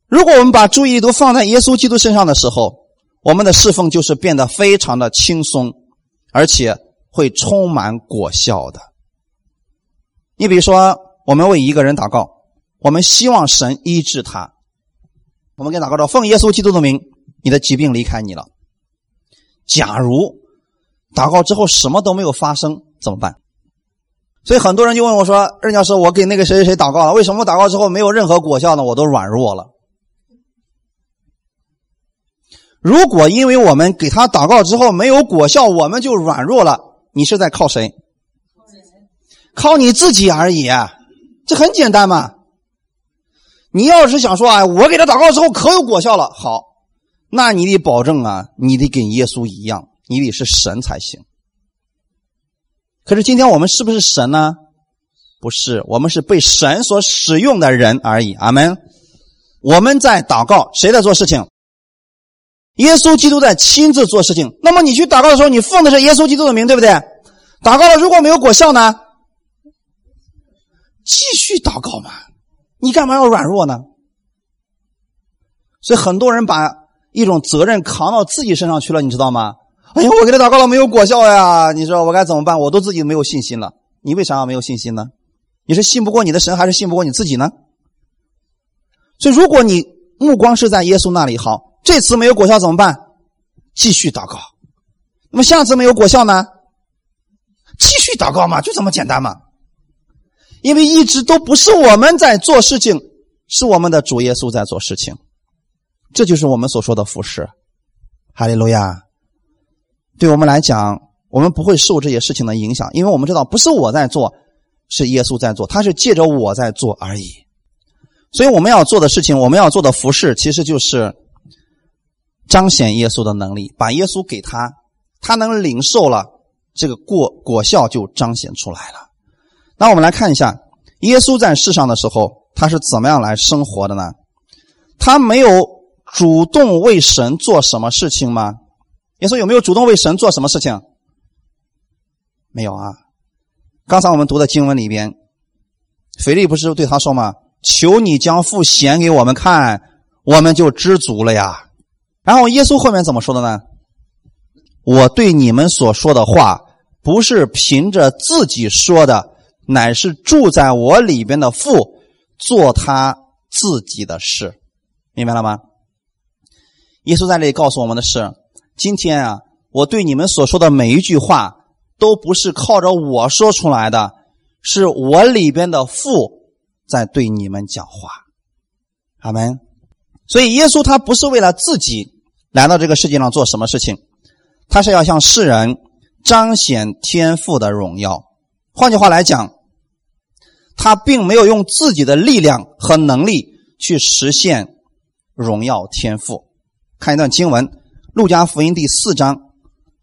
如果我们把注意力都放在耶稣基督身上的时候，我们的侍奉就是变得非常的轻松，而且会充满果效的。你比如说，我们为一个人祷告，我们希望神医治他，我们跟祷告说：“奉耶稣基督的名，你的疾病离开你了。”假如祷告之后什么都没有发生，怎么办？所以很多人就问我说：“任教师，我给那个谁谁谁祷告了，为什么祷告之后没有任何果效呢？我都软弱了。如果因为我们给他祷告之后没有果效，我们就软弱了，你是在靠谁？靠你自己而已。这很简单嘛。你要是想说啊，我给他祷告之后可有果效了，好，那你得保证啊，你得跟耶稣一样，你得是神才行。”可是今天我们是不是神呢？不是，我们是被神所使用的人而已。阿门。我们在祷告，谁在做事情？耶稣基督在亲自做事情。那么你去祷告的时候，你奉的是耶稣基督的名，对不对？祷告了，如果没有果效呢？继续祷告嘛。你干嘛要软弱呢？所以很多人把一种责任扛到自己身上去了，你知道吗？哎呀，我给他祷告了，没有果效呀！你说我该怎么办？我都自己没有信心了。你为啥要没有信心呢？你是信不过你的神，还是信不过你自己呢？所以，如果你目光是在耶稣那里，好，这次没有果效怎么办？继续祷告。那么下次没有果效呢？继续祷告嘛，就这么简单嘛。因为一直都不是我们在做事情，是我们的主耶稣在做事情。这就是我们所说的服侍。哈利路亚。对我们来讲，我们不会受这些事情的影响，因为我们知道不是我在做，是耶稣在做，他是借着我在做而已。所以我们要做的事情，我们要做的服饰，其实就是彰显耶稣的能力，把耶稣给他，他能领受了这个果果效就彰显出来了。那我们来看一下，耶稣在世上的时候，他是怎么样来生活的呢？他没有主动为神做什么事情吗？耶稣有没有主动为神做什么事情？没有啊。刚才我们读的经文里边，腓力不是对他说吗？求你将父显给我们看，我们就知足了呀。然后耶稣后面怎么说的呢？我对你们所说的话，不是凭着自己说的，乃是住在我里边的父做他自己的事，明白了吗？耶稣在这里告诉我们的是。今天啊，我对你们所说的每一句话，都不是靠着我说出来的，是我里边的父在对你们讲话。阿门。所以耶稣他不是为了自己来到这个世界上做什么事情，他是要向世人彰显天赋的荣耀。换句话来讲，他并没有用自己的力量和能力去实现荣耀天赋。看一段经文。路加福音第四章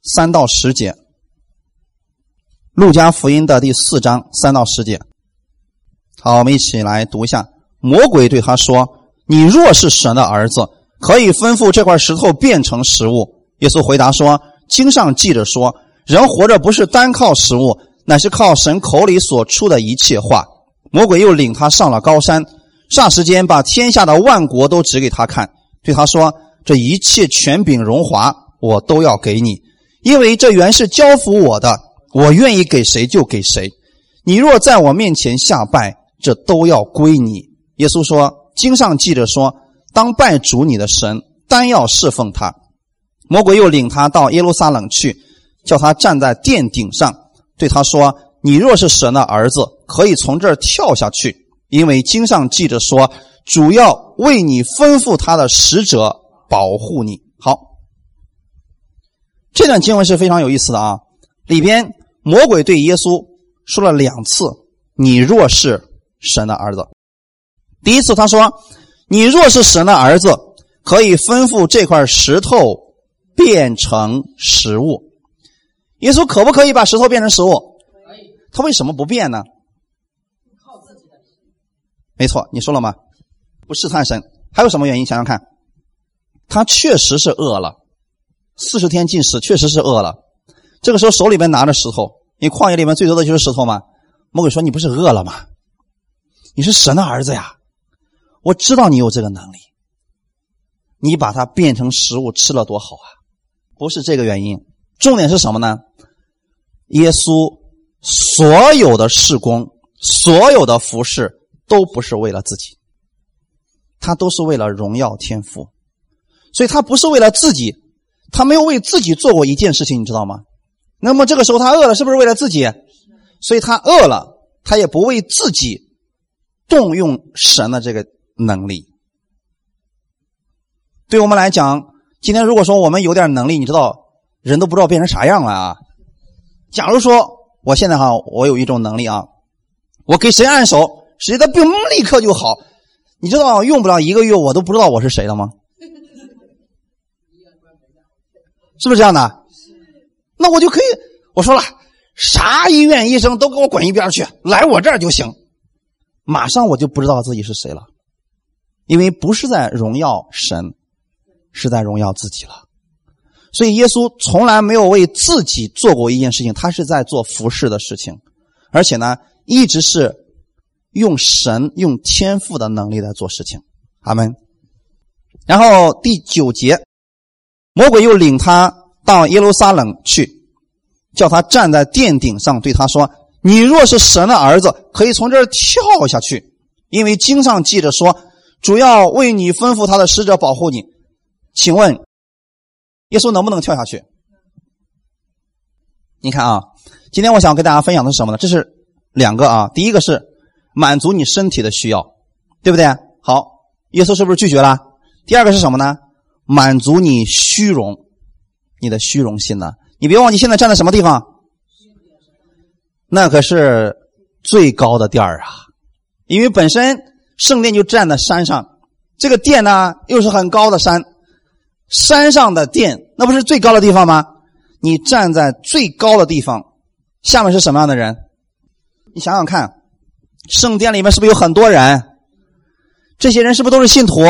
三到十节，路加福音的第四章三到十节。好，我们一起来读一下。魔鬼对他说：“你若是神的儿子，可以吩咐这块石头变成食物。”耶稣回答说：“经上记着说，人活着不是单靠食物，乃是靠神口里所出的一切话。”魔鬼又领他上了高山，霎时间把天下的万国都指给他看，对他说。这一切权柄荣华，我都要给你，因为这原是交付我的，我愿意给谁就给谁。你若在我面前下拜，这都要归你。耶稣说：“经上记着说，当拜主你的神，单要侍奉他。”魔鬼又领他到耶路撒冷去，叫他站在殿顶上，对他说：“你若是神的儿子，可以从这儿跳下去，因为经上记着说，主要为你吩咐他的使者保护你。”好，这段经文是非常有意思的啊！里边魔鬼对耶稣说了两次：“你若是神的儿子。”第一次他说：“你若是神的儿子，可以吩咐这块石头变成食物。”耶稣可不可以把石头变成食物？可以。他为什么不变呢？靠自己的。没错，你说了吗？不试探神，还有什么原因？想想看，他确实是饿了，四十天进食，确实是饿了。这个时候手里边拿着石头，你旷野里面最多的就是石头吗？魔鬼说：“你不是饿了吗？你是神的儿子呀！”我知道你有这个能力，你把它变成食物吃了多好啊！不是这个原因，重点是什么呢？耶稣所有的事工、所有的服饰都不是为了自己，他都是为了荣耀天赋，所以他不是为了自己，他没有为自己做过一件事情，你知道吗？那么这个时候他饿了，是不是为了自己？所以他饿了，他也不为自己动用神的这个。能力，对我们来讲，今天如果说我们有点能力，你知道，人都不知道变成啥样了啊！假如说我现在哈，我有一种能力啊，我给谁按手，谁的病立刻就好，你知道，用不了一个月，我都不知道我是谁了吗？是不是这样的？那我就可以，我说了，啥医院医生都给我滚一边去，来我这儿就行，马上我就不知道自己是谁了。因为不是在荣耀神，是在荣耀自己了，所以耶稣从来没有为自己做过一件事情，他是在做服侍的事情，而且呢，一直是用神用天赋的能力在做事情。阿门。然后第九节，魔鬼又领他到耶路撒冷去，叫他站在殿顶上，对他说：“你若是神的儿子，可以从这儿跳下去，因为经上记着说。”主要为你吩咐他的使者保护你，请问，耶稣能不能跳下去？你看啊，今天我想跟大家分享的是什么呢？这是两个啊，第一个是满足你身体的需要，对不对？好，耶稣是不是拒绝了？第二个是什么呢？满足你虚荣，你的虚荣心呢？你别忘记现在站在什么地方？那可是最高的殿儿啊，因为本身。圣殿就站在山上，这个殿呢又是很高的山，山上的殿那不是最高的地方吗？你站在最高的地方，下面是什么样的人？你想想看，圣殿里面是不是有很多人？这些人是不是都是信徒？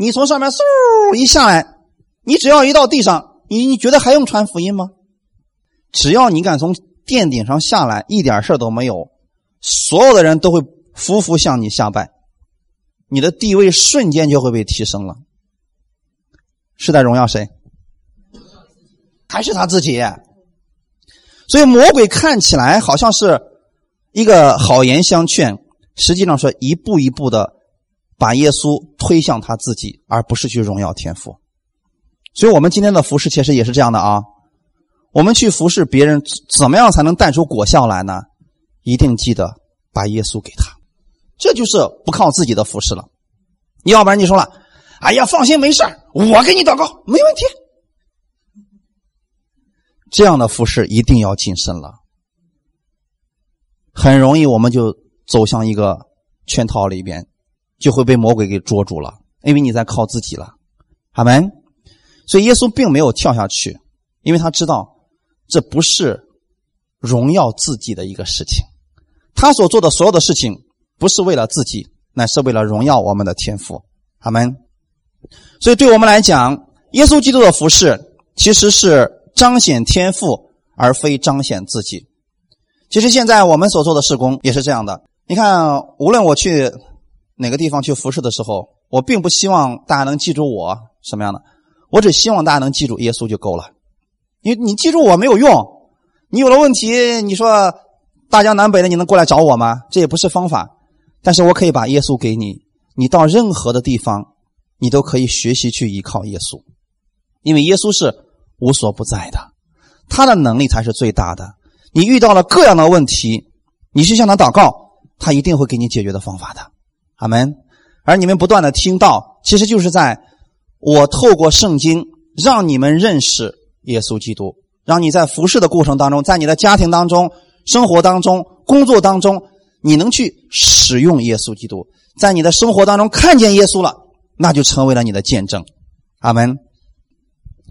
你从上面嗖一下来，你只要一到地上，你你觉得还用传福音吗？只要你敢从殿顶上下来，一点事都没有，所有的人都会。匍匐向你下拜，你的地位瞬间就会被提升了。是在荣耀谁？还是他自己？所以魔鬼看起来好像是一个好言相劝，实际上是一步一步的把耶稣推向他自己，而不是去荣耀天赋。所以，我们今天的服饰其实也是这样的啊。我们去服侍别人，怎么样才能带出果效来呢？一定记得把耶稣给他。这就是不靠自己的服饰了，要不然你说了，哎呀，放心没事我给你祷告没问题。这样的服饰一定要谨慎了，很容易我们就走向一个圈套里边，就会被魔鬼给捉住了，因为你在靠自己了，阿门。所以耶稣并没有跳下去，因为他知道这不是荣耀自己的一个事情，他所做的所有的事情。不是为了自己，乃是为了荣耀我们的天赋。阿门。所以，对我们来讲，耶稣基督的服饰其实是彰显天赋，而非彰显自己。其实，现在我们所做的事工也是这样的。你看，无论我去哪个地方去服侍的时候，我并不希望大家能记住我什么样的，我只希望大家能记住耶稣就够了。你你记住我没有用，你有了问题，你说大江南北的，你能过来找我吗？这也不是方法。但是我可以把耶稣给你，你到任何的地方，你都可以学习去依靠耶稣。因为耶稣是无所不在的，他的能力才是最大的。你遇到了各样的问题，你去向他祷告，他一定会给你解决的方法的。阿门。而你们不断的听到，其实就是在我透过圣经让你们认识耶稣基督，让你在服侍的过程当中，在你的家庭当中、生活当中、工作当中，你能去使用耶稣基督，在你的生活当中看见耶稣了，那就成为了你的见证。阿门。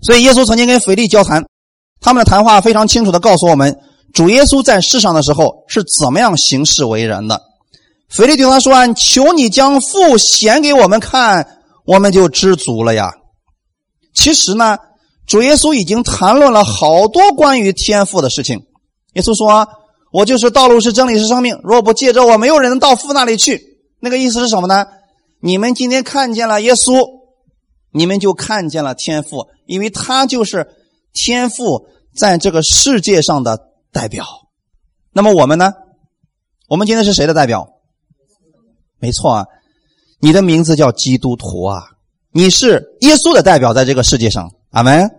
所以耶稣曾经跟腓力交谈，他们的谈话非常清楚的告诉我们，主耶稣在世上的时候是怎么样行事为人的。腓力对他说：“求你将父显给我们看，我们就知足了呀。”其实呢，主耶稣已经谈论了好多关于天父的事情。耶稣说：“我就是道路，是真理，是生命。若不借着我，没有人能到父那里去。”那个意思是什么呢？你们今天看见了耶稣，你们就看见了天父，因为他就是天父在这个世界上的代表。那么我们呢？我们今天是谁的代表？没错啊，你的名字叫基督徒啊，你是耶稣的代表，在这个世界上，阿门。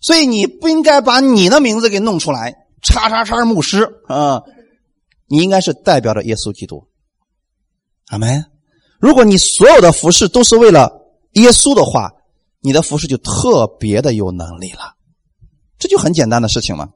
所以你不应该把你的名字给弄出来，叉叉叉牧师啊，你应该是代表着耶稣基督，阿门。如果你所有的服饰都是为了耶稣的话，你的服饰就特别的有能力了，这就很简单的事情嘛。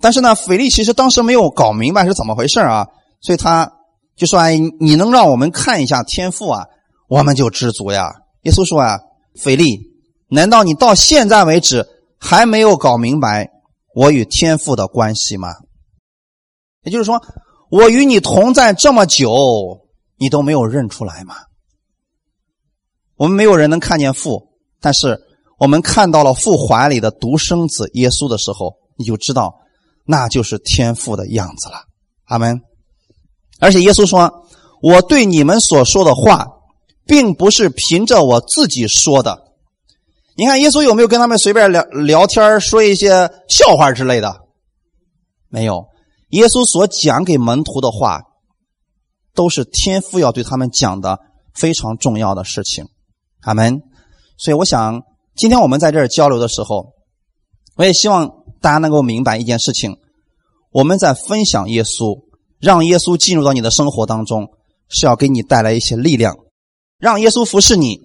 但是呢，腓力其实当时没有搞明白是怎么回事啊，所以他。就说：“哎，你能让我们看一下天赋啊，我们就知足呀。”耶稣说：“啊，腓力，难道你到现在为止还没有搞明白我与天赋的关系吗？也就是说，我与你同在这么久，你都没有认出来吗？我们没有人能看见父，但是我们看到了父怀里的独生子耶稣的时候，你就知道那就是天赋的样子了。阿门。”而且耶稣说：“我对你们所说的话，并不是凭着我自己说的。你看，耶稣有没有跟他们随便聊聊天，说一些笑话之类的？没有。耶稣所讲给门徒的话，都是天父要对他们讲的非常重要的事情。阿门。所以，我想今天我们在这儿交流的时候，我也希望大家能够明白一件事情：我们在分享耶稣。”让耶稣进入到你的生活当中，是要给你带来一些力量，让耶稣服侍你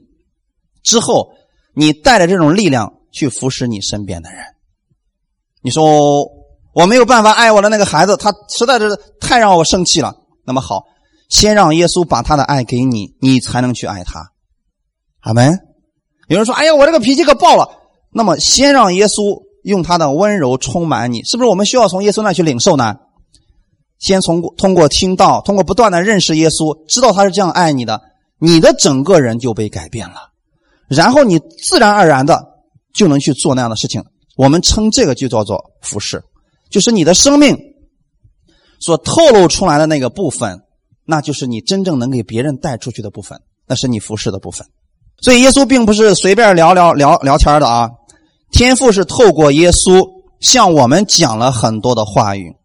之后，你带着这种力量去服侍你身边的人。你说我没有办法爱我的那个孩子，他实在是太让我生气了。那么好，先让耶稣把他的爱给你，你才能去爱他。阿门。有人说：“哎呀，我这个脾气可爆了。”那么先让耶稣用他的温柔充满你，是不是？我们需要从耶稣那去领受呢？先从通过听到，通过不断的认识耶稣，知道他是这样爱你的，你的整个人就被改变了，然后你自然而然的就能去做那样的事情。我们称这个就叫做服侍，就是你的生命所透露出来的那个部分，那就是你真正能给别人带出去的部分，那是你服侍的部分。所以耶稣并不是随便聊聊聊聊天的啊，天父是透过耶稣向我们讲了很多的话语，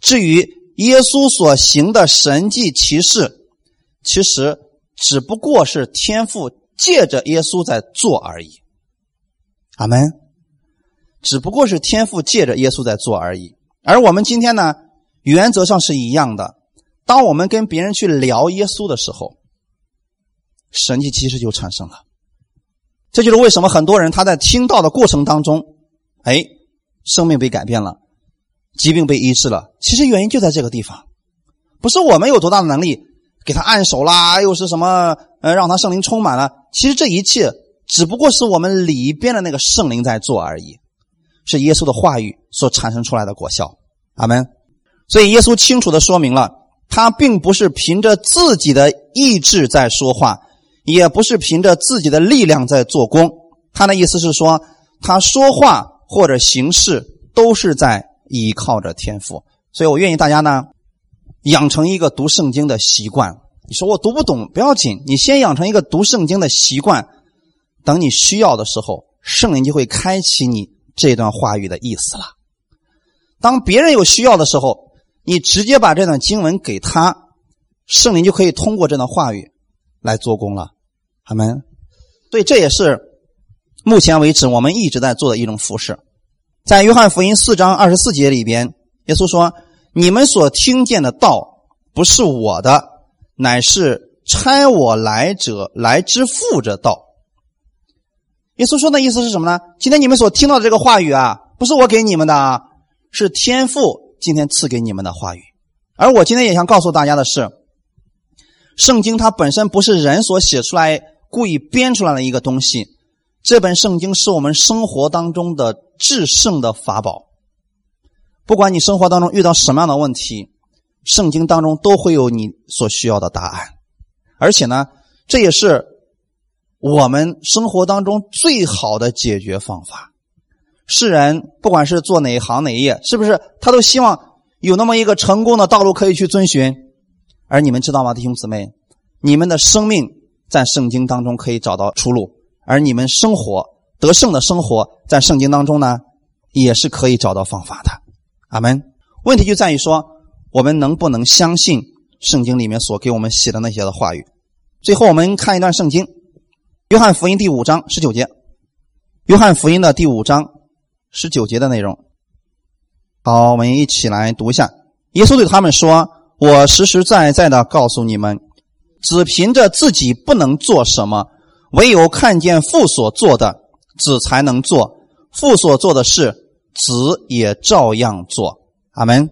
至于。耶稣所行的神迹奇事，其实只不过是天父借着耶稣在做而已。阿门。只不过是天父借着耶稣在做而已。而我们今天呢，原则上是一样的。当我们跟别人去聊耶稣的时候，神迹奇事就产生了。这就是为什么很多人他在听到的过程当中，哎，生命被改变了。疾病被医治了，其实原因就在这个地方，不是我们有多大的能力给他按手啦，又是什么呃让他圣灵充满了，其实这一切只不过是我们里边的那个圣灵在做而已，是耶稣的话语所产生出来的果效。阿门。所以耶稣清楚的说明了，他并不是凭着自己的意志在说话，也不是凭着自己的力量在做工。他的意思是说，他说话或者行事都是在。依靠着天赋，所以我愿意大家呢养成一个读圣经的习惯。你说我读不懂不要紧，你先养成一个读圣经的习惯，等你需要的时候，圣灵就会开启你这段话语的意思了。当别人有需要的时候，你直接把这段经文给他，圣灵就可以通过这段话语来做工了。他们，对，这也是目前为止我们一直在做的一种服饰。在约翰福音四章二十四节里边，耶稣说：“你们所听见的道不是我的，乃是差我来者来之父者道。”耶稣说的意思是什么呢？今天你们所听到的这个话语啊，不是我给你们的，啊，是天父今天赐给你们的话语。而我今天也想告诉大家的是，圣经它本身不是人所写出来、故意编出来的一个东西。这本圣经是我们生活当中的制胜的法宝。不管你生活当中遇到什么样的问题，圣经当中都会有你所需要的答案。而且呢，这也是。我们生活当中最好的解决方法，世人不管是做哪一行哪一业，是不是他都希望有那么一个成功的道路可以去遵循？而你们知道吗，弟兄姊妹，你们的生命在圣经当中可以找到出路，而你们生活得胜的生活在圣经当中呢，也是可以找到方法的。阿门。问题就在于说，我们能不能相信圣经里面所给我们写的那些的话语？最后，我们看一段圣经。约翰福音第五章十九节，约翰福音的第五章十九节的内容。好，我们一起来读一下。耶稣对他们说：“我实实在在的告诉你们，只凭着自己不能做什么，唯有看见父所做的，子才能做。父所做的事，子也照样做。”阿门。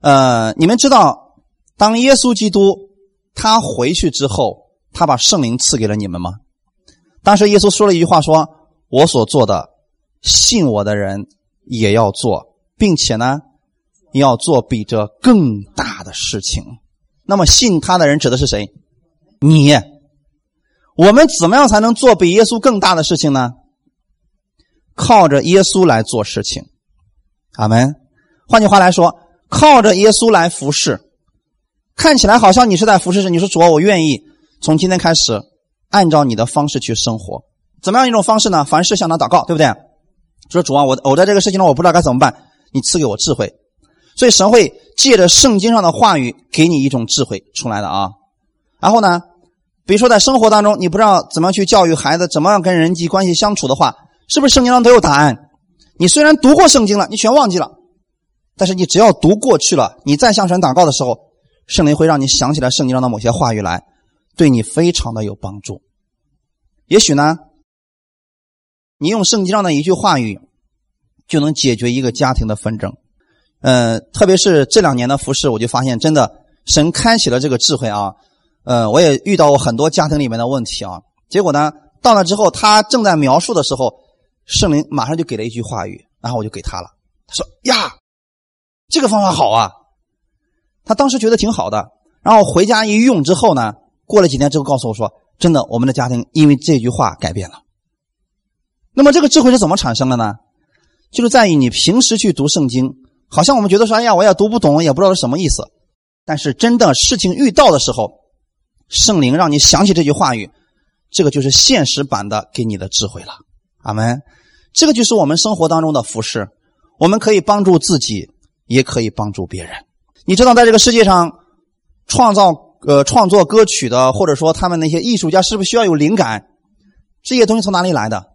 呃，你们知道，当耶稣基督他回去之后。他把圣灵赐给了你们吗？当时耶稣说了一句话：“说我所做的，信我的人也要做，并且呢，要做比这更大的事情。”那么信他的人指的是谁？你。我们怎么样才能做比耶稣更大的事情呢？靠着耶稣来做事情。阿门。换句话来说，靠着耶稣来服侍。看起来好像你是在服侍神，你说主，我愿意。从今天开始，按照你的方式去生活，怎么样一种方式呢？凡事向他祷告，对不对？说主啊，我我在这个事情上我不知道该怎么办，你赐给我智慧。所以神会借着圣经上的话语给你一种智慧出来的啊。然后呢，比如说在生活当中，你不知道怎么样去教育孩子，怎么样跟人际关系相处的话，是不是圣经上都有答案？你虽然读过圣经了，你全忘记了，但是你只要读过去了，你再向神祷告的时候，圣灵会让你想起来圣经上的某些话语来。对你非常的有帮助，也许呢，你用圣经上的一句话语就能解决一个家庭的纷争。嗯，特别是这两年的服饰，我就发现真的神开启了这个智慧啊。呃，我也遇到过很多家庭里面的问题啊。结果呢，到了之后，他正在描述的时候，圣灵马上就给了一句话语，然后我就给他了。他说：“呀，这个方法好啊！”他当时觉得挺好的，然后回家一用之后呢。过了几天之后，告诉我说：“真的，我们的家庭因为这句话改变了。”那么这个智慧是怎么产生的呢？就是在于你平时去读圣经，好像我们觉得说：“哎呀，我也读不懂，也不知道是什么意思。”但是真的事情遇到的时候，圣灵让你想起这句话语，这个就是现实版的给你的智慧了。阿门。这个就是我们生活当中的服饰，我们可以帮助自己，也可以帮助别人。你知道，在这个世界上创造。呃，创作歌曲的，或者说他们那些艺术家，是不是需要有灵感？这些东西从哪里来的？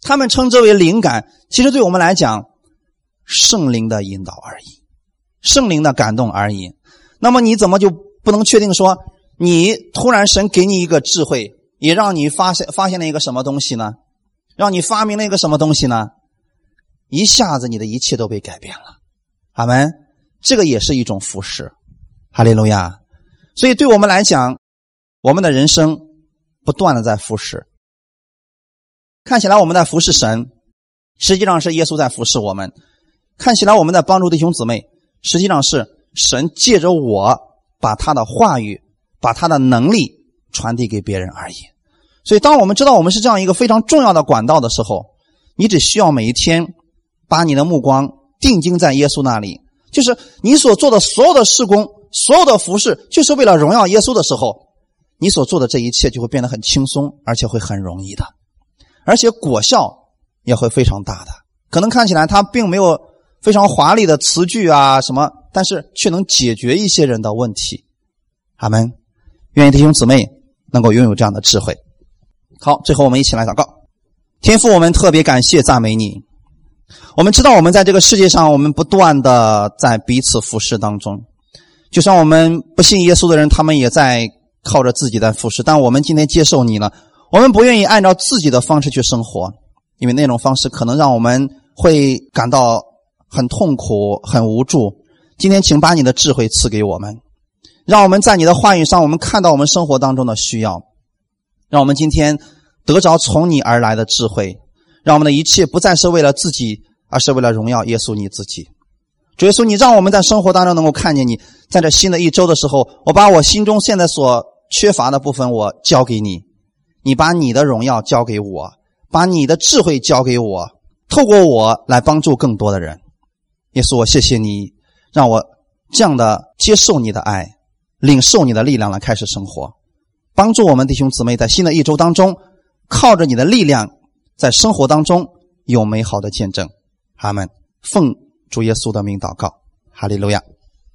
他们称之为灵感，其实对我们来讲，圣灵的引导而已，圣灵的感动而已。那么你怎么就不能确定说，你突然神给你一个智慧，也让你发现发现了一个什么东西呢？让你发明了一个什么东西呢？一下子你的一切都被改变了。阿门。这个也是一种服饰。哈利路亚。所以，对我们来讲，我们的人生不断的在服侍。看起来我们在服侍神，实际上是耶稣在服侍我们；看起来我们在帮助弟兄姊妹，实际上是神借着我把他的话语、把他的能力传递给别人而已。所以，当我们知道我们是这样一个非常重要的管道的时候，你只需要每一天把你的目光定睛在耶稣那里，就是你所做的所有的事工。所有的服饰就是为了荣耀耶稣的时候，你所做的这一切就会变得很轻松，而且会很容易的，而且果效也会非常大的。可能看起来它并没有非常华丽的词句啊什么，但是却能解决一些人的问题。阿门。愿意弟兄姊妹能够拥有这样的智慧。好，最后我们一起来祷告。天父，我们特别感谢赞美你。我们知道，我们在这个世界上，我们不断的在彼此服侍当中。就像我们不信耶稣的人，他们也在靠着自己在服侍。但我们今天接受你了，我们不愿意按照自己的方式去生活，因为那种方式可能让我们会感到很痛苦、很无助。今天，请把你的智慧赐给我们，让我们在你的话语上，我们看到我们生活当中的需要，让我们今天得着从你而来的智慧，让我们的一切不再是为了自己，而是为了荣耀耶稣你自己。主耶稣，你让我们在生活当中能够看见你。在这新的一周的时候，我把我心中现在所缺乏的部分，我交给你。你把你的荣耀交给我，把你的智慧交给我，透过我来帮助更多的人。耶稣，我谢谢你，让我这样的接受你的爱，领受你的力量来开始生活，帮助我们弟兄姊妹在新的一周当中，靠着你的力量，在生活当中有美好的见证。阿门。奉。主耶稣的名祷告，哈利路亚。